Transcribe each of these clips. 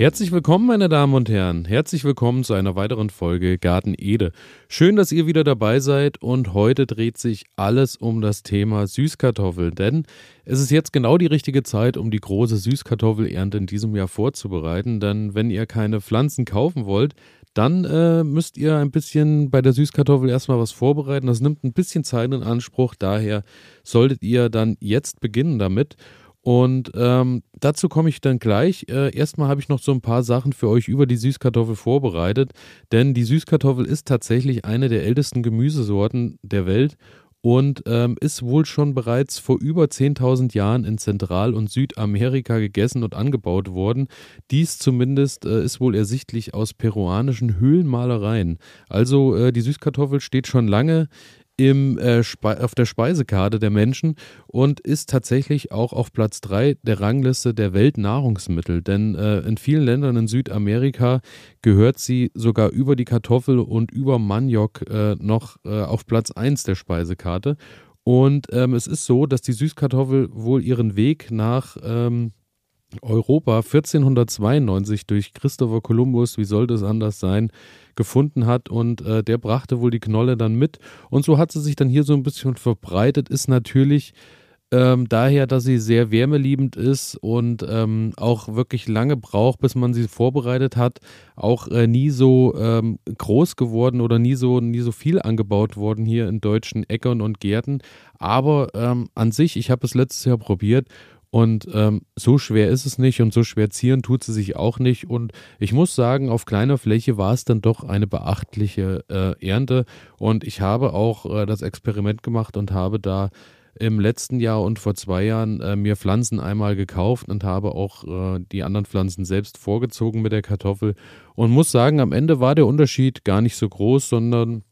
Herzlich willkommen, meine Damen und Herren. Herzlich willkommen zu einer weiteren Folge Garten Ede. Schön, dass ihr wieder dabei seid und heute dreht sich alles um das Thema Süßkartoffeln, denn es ist jetzt genau die richtige Zeit, um die große Süßkartoffelernte in diesem Jahr vorzubereiten, denn wenn ihr keine Pflanzen kaufen wollt, dann äh, müsst ihr ein bisschen bei der Süßkartoffel erstmal was vorbereiten. Das nimmt ein bisschen Zeit in Anspruch, daher solltet ihr dann jetzt beginnen damit. Und ähm, dazu komme ich dann gleich. Äh, erstmal habe ich noch so ein paar Sachen für euch über die Süßkartoffel vorbereitet, denn die Süßkartoffel ist tatsächlich eine der ältesten Gemüsesorten der Welt und ähm, ist wohl schon bereits vor über 10.000 Jahren in Zentral- und Südamerika gegessen und angebaut worden. Dies zumindest äh, ist wohl ersichtlich aus peruanischen Höhlenmalereien. Also äh, die Süßkartoffel steht schon lange im, äh, auf der Speisekarte der Menschen und ist tatsächlich auch auf Platz 3 der Rangliste der Weltnahrungsmittel. Denn äh, in vielen Ländern in Südamerika gehört sie sogar über die Kartoffel und über Maniok äh, noch äh, auf Platz 1 der Speisekarte. Und ähm, es ist so, dass die Süßkartoffel wohl ihren Weg nach ähm, Europa 1492 durch Christopher Columbus, wie sollte es anders sein, gefunden hat und äh, der brachte wohl die Knolle dann mit und so hat sie sich dann hier so ein bisschen verbreitet, ist natürlich ähm, daher, dass sie sehr wärmeliebend ist und ähm, auch wirklich lange braucht, bis man sie vorbereitet hat, auch äh, nie so ähm, groß geworden oder nie so, nie so viel angebaut worden hier in deutschen Äckern und Gärten. Aber ähm, an sich, ich habe es letztes Jahr probiert und ähm, so schwer ist es nicht und so schwer zieren tut sie sich auch nicht. Und ich muss sagen, auf kleiner Fläche war es dann doch eine beachtliche äh, Ernte. Und ich habe auch äh, das Experiment gemacht und habe da im letzten Jahr und vor zwei Jahren äh, mir Pflanzen einmal gekauft und habe auch äh, die anderen Pflanzen selbst vorgezogen mit der Kartoffel. Und muss sagen, am Ende war der Unterschied gar nicht so groß, sondern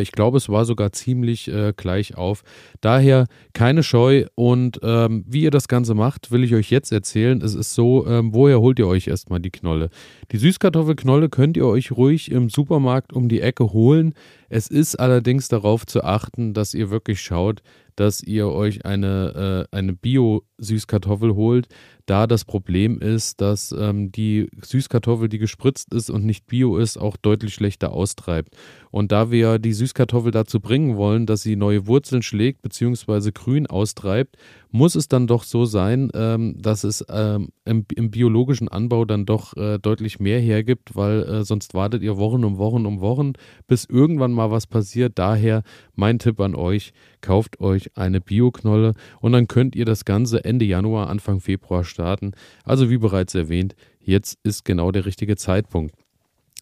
ich glaube, es war sogar ziemlich äh, gleich auf. Daher keine Scheu und ähm, wie ihr das Ganze macht, will ich euch jetzt erzählen. Es ist so, ähm, woher holt ihr euch erstmal die Knolle? Die Süßkartoffelknolle könnt ihr euch ruhig im Supermarkt um die Ecke holen. Es ist allerdings darauf zu achten, dass ihr wirklich schaut, dass ihr euch eine, äh, eine Bio-Süßkartoffel holt, da das Problem ist, dass ähm, die Süßkartoffel, die gespritzt ist und nicht bio ist, auch deutlich schlechter austreibt. Und da wir die Süßkartoffel dazu bringen wollen, dass sie neue Wurzeln schlägt bzw. grün austreibt, muss es dann doch so sein, ähm, dass es ähm, im, im, biologischen Anbau dann doch äh, deutlich mehr hergibt, weil äh, sonst wartet ihr Wochen um Wochen um Wochen, bis irgendwann mal was passiert. Daher mein Tipp an euch, kauft euch eine Bioknolle und dann könnt ihr das Ganze Ende Januar, Anfang Februar starten. Also wie bereits erwähnt, jetzt ist genau der richtige Zeitpunkt.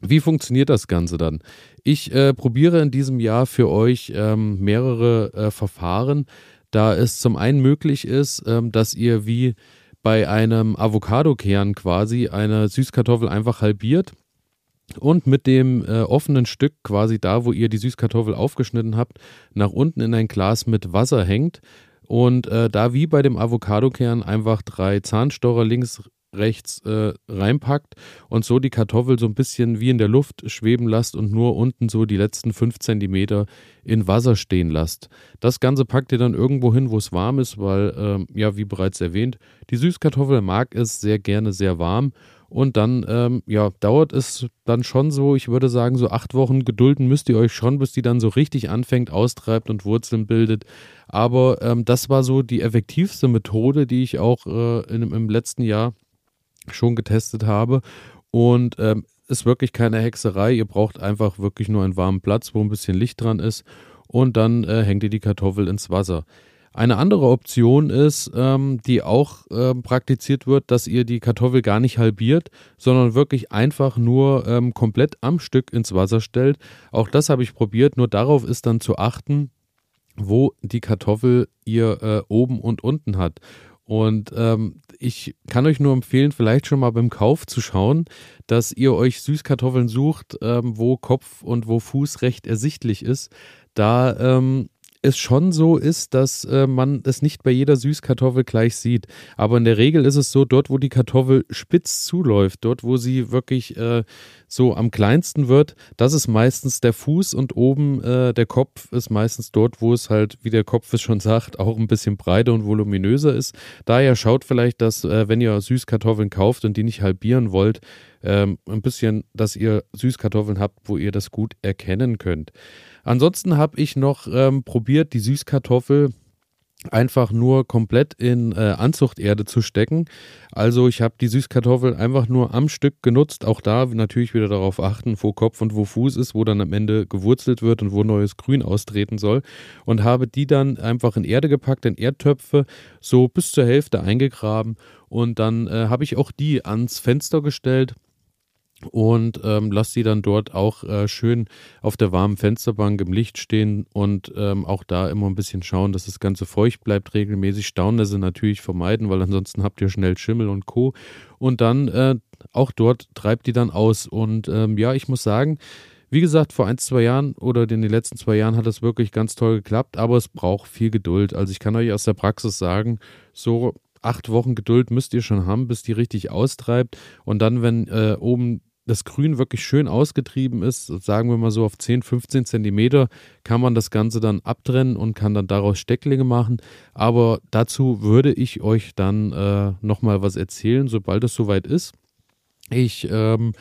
Wie funktioniert das Ganze dann? Ich äh, probiere in diesem Jahr für euch ähm, mehrere äh, Verfahren da es zum einen möglich ist, ähm, dass ihr wie bei einem Avocado-Kern quasi eine Süßkartoffel einfach halbiert und mit dem äh, offenen Stück quasi da, wo ihr die Süßkartoffel aufgeschnitten habt, nach unten in ein Glas mit Wasser hängt und äh, da wie bei dem Avocado-Kern einfach drei Zahnstocher links, rechts äh, reinpackt und so die Kartoffel so ein bisschen wie in der Luft schweben lasst und nur unten so die letzten fünf Zentimeter in Wasser stehen lasst. Das Ganze packt ihr dann irgendwo hin, wo es warm ist, weil, ähm, ja, wie bereits erwähnt, die Süßkartoffel mag es sehr gerne sehr warm und dann, ähm, ja, dauert es dann schon so, ich würde sagen, so acht Wochen gedulden müsst ihr euch schon, bis die dann so richtig anfängt, austreibt und Wurzeln bildet. Aber ähm, das war so die effektivste Methode, die ich auch äh, in, im letzten Jahr schon getestet habe. Und ähm, ist wirklich keine Hexerei. Ihr braucht einfach wirklich nur einen warmen Platz, wo ein bisschen Licht dran ist. Und dann äh, hängt ihr die Kartoffel ins Wasser. Eine andere Option ist, ähm, die auch äh, praktiziert wird, dass ihr die Kartoffel gar nicht halbiert, sondern wirklich einfach nur ähm, komplett am Stück ins Wasser stellt. Auch das habe ich probiert, nur darauf ist dann zu achten, wo die Kartoffel ihr äh, oben und unten hat. Und ähm, ich kann euch nur empfehlen, vielleicht schon mal beim Kauf zu schauen, dass ihr euch Süßkartoffeln sucht, ähm, wo Kopf und wo Fuß recht ersichtlich ist. Da ähm, es schon so ist, dass äh, man es nicht bei jeder Süßkartoffel gleich sieht. Aber in der Regel ist es so, dort, wo die Kartoffel spitz zuläuft, dort, wo sie wirklich äh, so am kleinsten wird, das ist meistens der Fuß und oben äh, der Kopf ist meistens dort, wo es halt, wie der Kopf es schon sagt, auch ein bisschen breiter und voluminöser ist. Daher schaut vielleicht, dass, äh, wenn ihr Süßkartoffeln kauft und die nicht halbieren wollt, ähm, ein bisschen, dass ihr Süßkartoffeln habt, wo ihr das gut erkennen könnt. Ansonsten habe ich noch ähm, probiert, die Süßkartoffel einfach nur komplett in äh, Anzuchterde zu stecken. Also ich habe die Süßkartoffel einfach nur am Stück genutzt. Auch da natürlich wieder darauf achten, wo Kopf und wo Fuß ist, wo dann am Ende gewurzelt wird und wo neues Grün austreten soll. Und habe die dann einfach in Erde gepackt, in Erdtöpfe, so bis zur Hälfte eingegraben. Und dann äh, habe ich auch die ans Fenster gestellt und ähm, lasse sie dann dort auch äh, schön auf der warmen Fensterbank im Licht stehen und ähm, auch da immer ein bisschen schauen, dass das Ganze feucht bleibt, regelmäßig Staunässe natürlich vermeiden, weil ansonsten habt ihr schnell Schimmel und Co. Und dann äh, auch dort treibt die dann aus. Und ähm, ja, ich muss sagen, wie gesagt, vor ein, zwei Jahren oder in den letzten zwei Jahren hat das wirklich ganz toll geklappt, aber es braucht viel Geduld. Also ich kann euch aus der Praxis sagen, so acht Wochen Geduld müsst ihr schon haben, bis die richtig austreibt. Und dann, wenn äh, oben das Grün wirklich schön ausgetrieben ist, sagen wir mal so auf 10, 15 Zentimeter, kann man das Ganze dann abtrennen und kann dann daraus Stecklinge machen. Aber dazu würde ich euch dann äh, nochmal was erzählen, sobald es soweit ist. Ich ähm,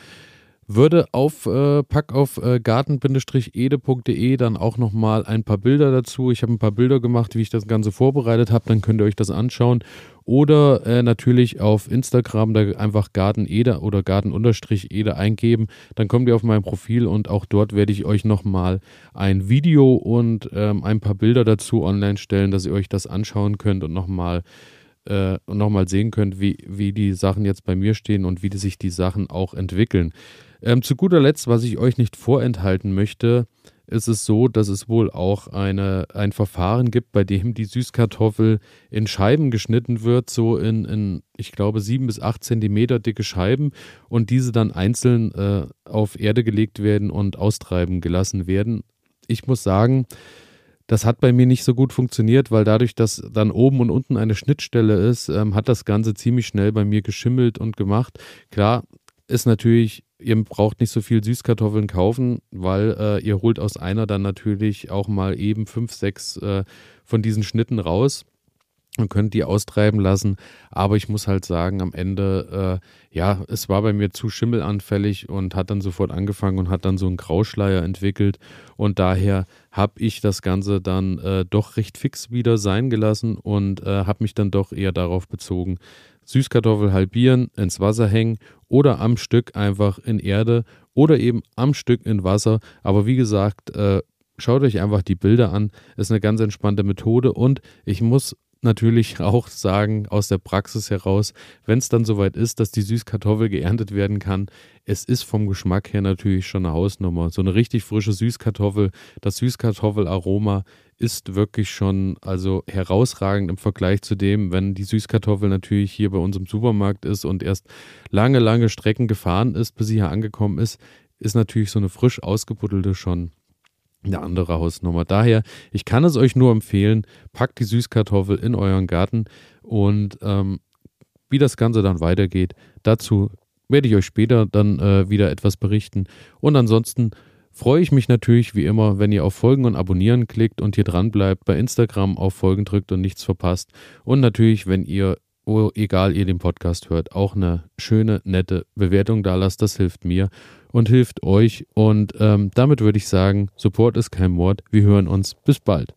würde auf äh, pack auf äh, garten-ede.de dann auch nochmal ein paar Bilder dazu. Ich habe ein paar Bilder gemacht, wie ich das Ganze vorbereitet habe, dann könnt ihr euch das anschauen. Oder äh, natürlich auf Instagram da einfach Garten-Ede oder Garten-Ede eingeben. Dann kommt ihr auf mein Profil und auch dort werde ich euch nochmal ein Video und ähm, ein paar Bilder dazu online stellen, dass ihr euch das anschauen könnt und nochmal äh, nochmal sehen könnt, wie, wie die Sachen jetzt bei mir stehen und wie sich die Sachen auch entwickeln. Ähm, zu guter Letzt, was ich euch nicht vorenthalten möchte, ist es so, dass es wohl auch eine, ein Verfahren gibt, bei dem die Süßkartoffel in Scheiben geschnitten wird, so in, in ich glaube, sieben bis acht Zentimeter dicke Scheiben und diese dann einzeln äh, auf Erde gelegt werden und austreiben gelassen werden. Ich muss sagen, das hat bei mir nicht so gut funktioniert, weil dadurch, dass dann oben und unten eine Schnittstelle ist, ähm, hat das Ganze ziemlich schnell bei mir geschimmelt und gemacht. Klar, ist natürlich ihr braucht nicht so viel Süßkartoffeln kaufen, weil äh, ihr holt aus einer dann natürlich auch mal eben fünf, sechs äh, von diesen Schnitten raus und könnt die austreiben lassen. Aber ich muss halt sagen, am Ende, äh, ja, es war bei mir zu schimmelanfällig und hat dann sofort angefangen und hat dann so einen Grauschleier entwickelt. Und daher habe ich das Ganze dann äh, doch recht fix wieder sein gelassen und äh, habe mich dann doch eher darauf bezogen, Süßkartoffel halbieren, ins Wasser hängen oder am Stück einfach in Erde oder eben am Stück in Wasser. Aber wie gesagt, äh, schaut euch einfach die Bilder an. Ist eine ganz entspannte Methode und ich muss natürlich auch sagen, aus der Praxis heraus, wenn es dann soweit ist, dass die Süßkartoffel geerntet werden kann, es ist vom Geschmack her natürlich schon eine Hausnummer. So eine richtig frische Süßkartoffel, das Süßkartoffelaroma ist wirklich schon also herausragend im Vergleich zu dem, wenn die Süßkartoffel natürlich hier bei uns im Supermarkt ist und erst lange, lange Strecken gefahren ist, bis sie hier angekommen ist, ist natürlich so eine frisch ausgebuddelte schon eine andere Hausnummer. Daher, ich kann es euch nur empfehlen, packt die Süßkartoffel in euren Garten und ähm, wie das Ganze dann weitergeht, dazu werde ich euch später dann äh, wieder etwas berichten. Und ansonsten freue ich mich natürlich wie immer, wenn ihr auf Folgen und Abonnieren klickt und hier dran bleibt, bei Instagram auf Folgen drückt und nichts verpasst. Und natürlich, wenn ihr, oh, egal ihr den Podcast hört, auch eine schöne, nette Bewertung da lasst. Das hilft mir und hilft euch. Und ähm, damit würde ich sagen, Support ist kein Mord. Wir hören uns. Bis bald.